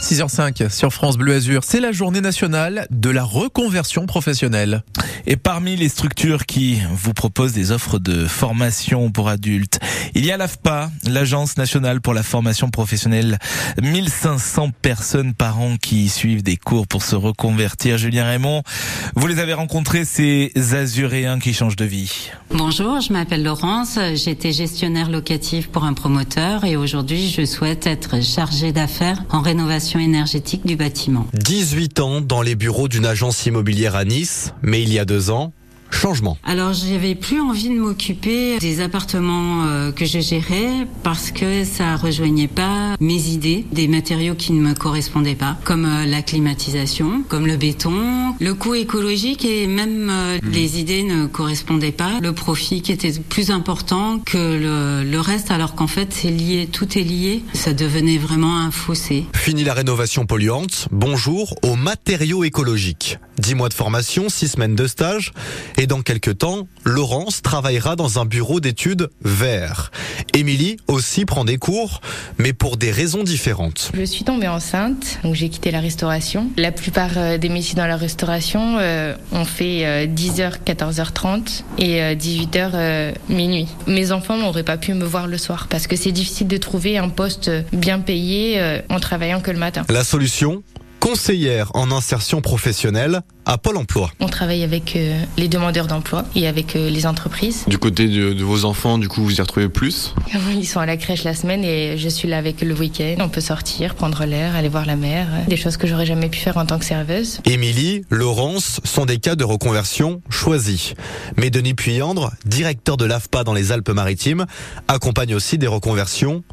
6h05 sur France Bleu Azur, c'est la journée nationale de la reconversion professionnelle. Et parmi les structures qui vous proposent des offres de formation pour adultes, il y a l'AFPA, l'Agence nationale pour la formation professionnelle. 1500 personnes par an qui suivent des cours pour se reconvertir. Julien Raymond, vous les avez rencontrés, ces Azuréens qui changent de vie. Bonjour, je m'appelle Laurence, j'étais gestionnaire locatif pour un promoteur et aujourd'hui je souhaite être chargée d'affaires en rénovation énergétique du bâtiment. 18 ans dans les bureaux d'une agence immobilière à Nice, mais il y a deux ans, changement. Alors j'avais plus envie de m'occuper des appartements euh, que je gérais parce que ça rejoignait pas mes idées, des matériaux qui ne me correspondaient pas, comme euh, la climatisation, comme le béton, le coût écologique et même euh, Hmm. les idées ne correspondaient pas, le profit qui était plus important que le, le reste alors qu'en fait c'est lié, tout est lié, ça devenait vraiment un fossé. Fini la rénovation polluante, bonjour aux matériaux écologiques. 10 mois de formation, 6 semaines de stage, et dans quelques temps, Laurence travaillera dans un bureau d'études vert. Émilie aussi prend des cours, mais pour des raisons différentes. Je suis tombée enceinte, donc j'ai quitté la restauration. La plupart euh, des métiers dans la restauration, euh, on fait euh, 10h, 14h30 et euh, 18h euh, minuit. Mes enfants n'auraient pas pu me voir le soir parce que c'est difficile de trouver un poste bien payé euh, en travaillant que le matin. La solution Conseillère en insertion professionnelle à Pôle emploi. On travaille avec euh, les demandeurs d'emploi et avec euh, les entreprises. Du côté de, de vos enfants, du coup, vous y retrouvez plus? Ils sont à la crèche la semaine et je suis là avec eux le week-end. On peut sortir, prendre l'air, aller voir la mer, des choses que j'aurais jamais pu faire en tant que serveuse. Émilie, Laurence sont des cas de reconversion choisis. Mais Denis Puyandre, directeur de l'AFPA dans les Alpes-Maritimes, accompagne aussi des reconversions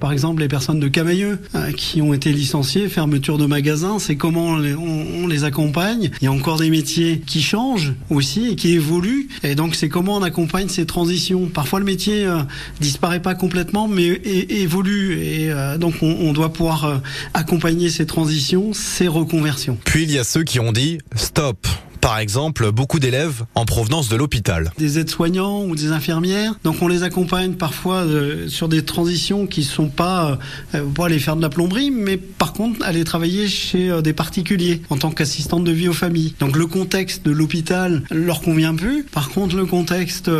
Par exemple, les personnes de Camailleux euh, qui ont été licenciées, fermeture de magasins, c'est comment on les, on, on les accompagne. Il y a encore des métiers qui changent aussi et qui évoluent. Et donc, c'est comment on accompagne ces transitions. Parfois, le métier euh, disparaît pas complètement, mais évolue. Et euh, donc, on, on doit pouvoir accompagner ces transitions, ces reconversions. Puis il y a ceux qui ont dit stop. Par exemple, beaucoup d'élèves en provenance de l'hôpital. des aides-soignants ou des infirmières. Donc on les accompagne parfois euh, sur des transitions qui sont pas euh, pas aller faire de la plomberie, mais par contre aller travailler chez euh, des particuliers en tant qu'assistante de vie aux familles. Donc le contexte de l'hôpital leur convient plus. Par contre le contexte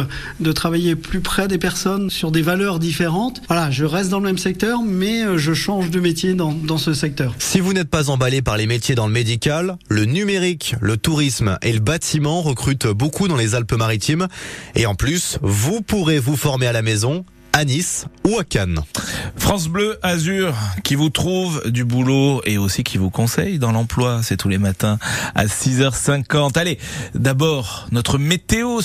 de travailler plus près des personnes sur des valeurs différentes. Voilà, je reste dans le même secteur, mais je change de métier dans, dans ce secteur. Si vous n'êtes pas emballé par les métiers dans le médical, le numérique, le tourisme et le bâtiment recrutent beaucoup dans les Alpes-Maritimes. Et en plus, vous pourrez vous former à la maison à Nice ou à Cannes. France Bleu Azur qui vous trouve du boulot et aussi qui vous conseille dans l'emploi. C'est tous les matins à 6h50. Allez, d'abord notre météo